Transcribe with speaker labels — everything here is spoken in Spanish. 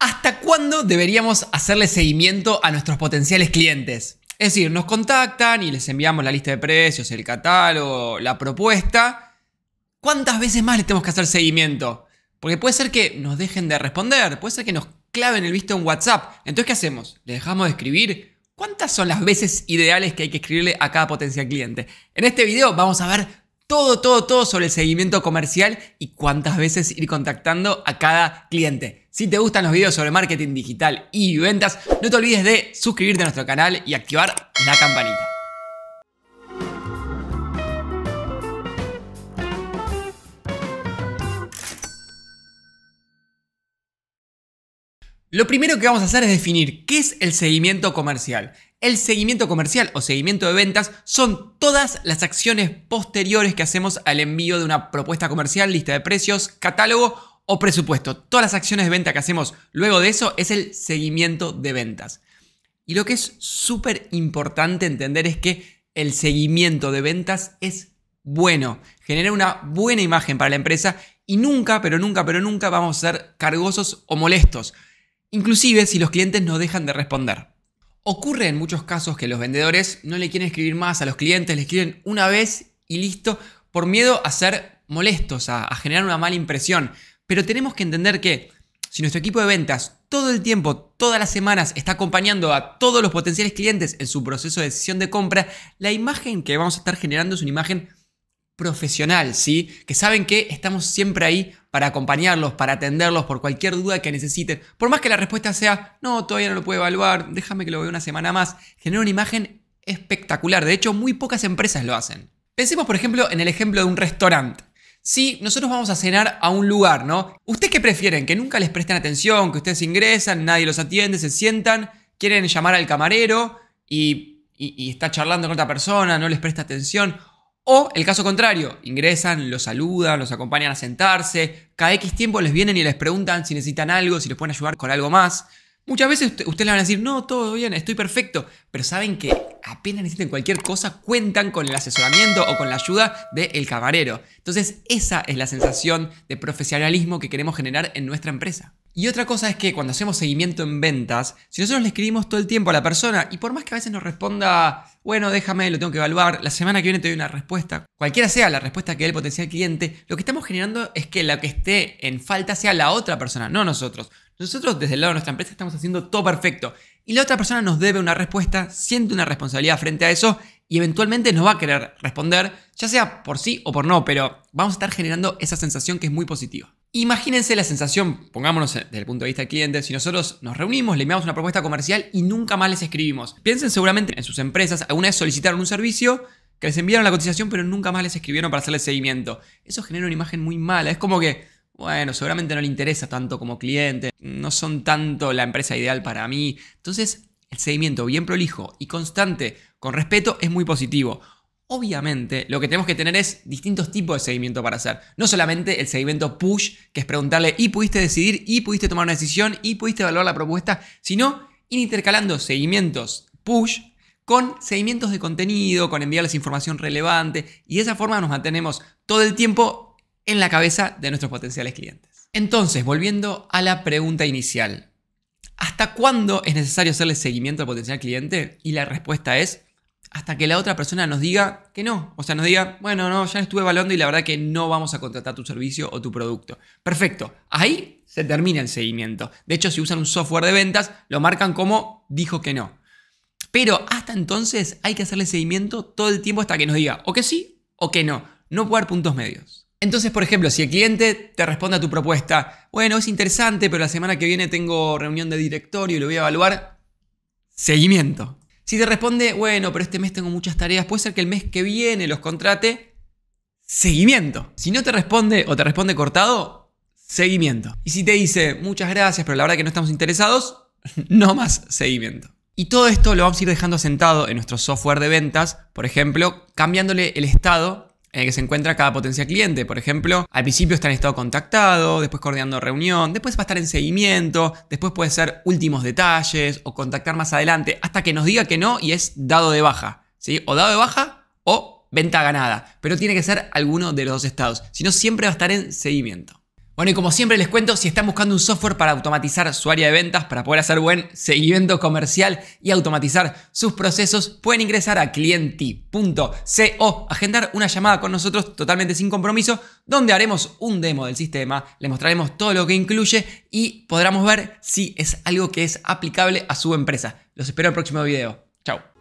Speaker 1: ¿Hasta cuándo deberíamos hacerle seguimiento a nuestros potenciales clientes? Es decir, nos contactan y les enviamos la lista de precios, el catálogo, la propuesta. ¿Cuántas veces más le tenemos que hacer seguimiento? Porque puede ser que nos dejen de responder, puede ser que nos claven el visto en WhatsApp. Entonces, ¿qué hacemos? ¿Le dejamos de escribir? ¿Cuántas son las veces ideales que hay que escribirle a cada potencial cliente? En este video vamos a ver todo, todo, todo sobre el seguimiento comercial y cuántas veces ir contactando a cada cliente. Si te gustan los videos sobre marketing digital y ventas, no te olvides de suscribirte a nuestro canal y activar la campanita. Lo primero que vamos a hacer es definir qué es el seguimiento comercial. El seguimiento comercial o seguimiento de ventas son todas las acciones posteriores que hacemos al envío de una propuesta comercial, lista de precios, catálogo o presupuesto. Todas las acciones de venta que hacemos luego de eso es el seguimiento de ventas. Y lo que es súper importante entender es que el seguimiento de ventas es bueno, genera una buena imagen para la empresa y nunca, pero nunca, pero nunca vamos a ser cargosos o molestos inclusive si los clientes no dejan de responder. Ocurre en muchos casos que los vendedores no le quieren escribir más a los clientes, le escriben una vez y listo, por miedo a ser molestos, a, a generar una mala impresión. Pero tenemos que entender que si nuestro equipo de ventas todo el tiempo, todas las semanas, está acompañando a todos los potenciales clientes en su proceso de decisión de compra, la imagen que vamos a estar generando es una imagen profesional, ¿sí? Que saben que estamos siempre ahí para acompañarlos, para atenderlos por cualquier duda que necesiten. Por más que la respuesta sea, no, todavía no lo puedo evaluar, déjame que lo vea una semana más, genera una imagen espectacular. De hecho, muy pocas empresas lo hacen. Pensemos, por ejemplo, en el ejemplo de un restaurante. Si nosotros vamos a cenar a un lugar, ¿no? ¿Ustedes qué prefieren? ¿Que nunca les presten atención? ¿Que ustedes ingresan, nadie los atiende, se sientan, quieren llamar al camarero y, y está charlando con otra persona, no les presta atención? O el caso contrario, ingresan, los saludan, los acompañan a sentarse, cada X tiempo les vienen y les preguntan si necesitan algo, si les pueden ayudar con algo más. Muchas veces ustedes le van a decir, no, todo bien, estoy perfecto, pero saben que apenas necesiten cualquier cosa, cuentan con el asesoramiento o con la ayuda del camarero. Entonces, esa es la sensación de profesionalismo que queremos generar en nuestra empresa. Y otra cosa es que cuando hacemos seguimiento en ventas, si nosotros le escribimos todo el tiempo a la persona y por más que a veces nos responda, bueno, déjame, lo tengo que evaluar, la semana que viene te doy una respuesta, cualquiera sea la respuesta que dé el potencial cliente, lo que estamos generando es que la que esté en falta sea la otra persona, no nosotros. Nosotros desde el lado de nuestra empresa estamos haciendo todo perfecto y la otra persona nos debe una respuesta, siente una responsabilidad frente a eso y eventualmente nos va a querer responder, ya sea por sí o por no, pero vamos a estar generando esa sensación que es muy positiva. Imagínense la sensación, pongámonos desde el punto de vista del cliente, si nosotros nos reunimos, le enviamos una propuesta comercial y nunca más les escribimos. Piensen seguramente en sus empresas, alguna vez solicitaron un servicio que les enviaron la cotización pero nunca más les escribieron para hacerle seguimiento. Eso genera una imagen muy mala, es como que, bueno, seguramente no le interesa tanto como cliente, no son tanto la empresa ideal para mí. Entonces, el seguimiento bien prolijo y constante con respeto es muy positivo. Obviamente, lo que tenemos que tener es distintos tipos de seguimiento para hacer. No solamente el seguimiento push, que es preguntarle y pudiste decidir, y pudiste tomar una decisión, y pudiste evaluar la propuesta, sino intercalando seguimientos push con seguimientos de contenido, con enviarles información relevante, y de esa forma nos mantenemos todo el tiempo en la cabeza de nuestros potenciales clientes. Entonces, volviendo a la pregunta inicial, ¿Hasta cuándo es necesario hacerle seguimiento al potencial cliente? Y la respuesta es hasta que la otra persona nos diga que no. O sea, nos diga, bueno, no, ya estuve evaluando y la verdad que no vamos a contratar tu servicio o tu producto. Perfecto. Ahí se termina el seguimiento. De hecho, si usan un software de ventas, lo marcan como dijo que no. Pero hasta entonces hay que hacerle seguimiento todo el tiempo hasta que nos diga o que sí o que no. No puede haber puntos medios. Entonces, por ejemplo, si el cliente te responde a tu propuesta, bueno, es interesante, pero la semana que viene tengo reunión de directorio y lo voy a evaluar, seguimiento. Si te responde, bueno, pero este mes tengo muchas tareas, puede ser que el mes que viene los contrate, seguimiento. Si no te responde o te responde cortado, seguimiento. Y si te dice, muchas gracias, pero la verdad que no estamos interesados, no más seguimiento. Y todo esto lo vamos a ir dejando sentado en nuestro software de ventas, por ejemplo, cambiándole el estado en el que se encuentra cada potencial cliente. Por ejemplo, al principio está en estado contactado, después coordinando reunión, después va a estar en seguimiento, después puede ser últimos detalles o contactar más adelante, hasta que nos diga que no y es dado de baja. ¿sí? O dado de baja o venta ganada. Pero tiene que ser alguno de los dos estados. Si no, siempre va a estar en seguimiento. Bueno, y como siempre les cuento, si están buscando un software para automatizar su área de ventas, para poder hacer buen seguimiento comercial y automatizar sus procesos, pueden ingresar a clienti.co, agendar una llamada con nosotros totalmente sin compromiso, donde haremos un demo del sistema, les mostraremos todo lo que incluye y podremos ver si es algo que es aplicable a su empresa. Los espero en el próximo video. Chao.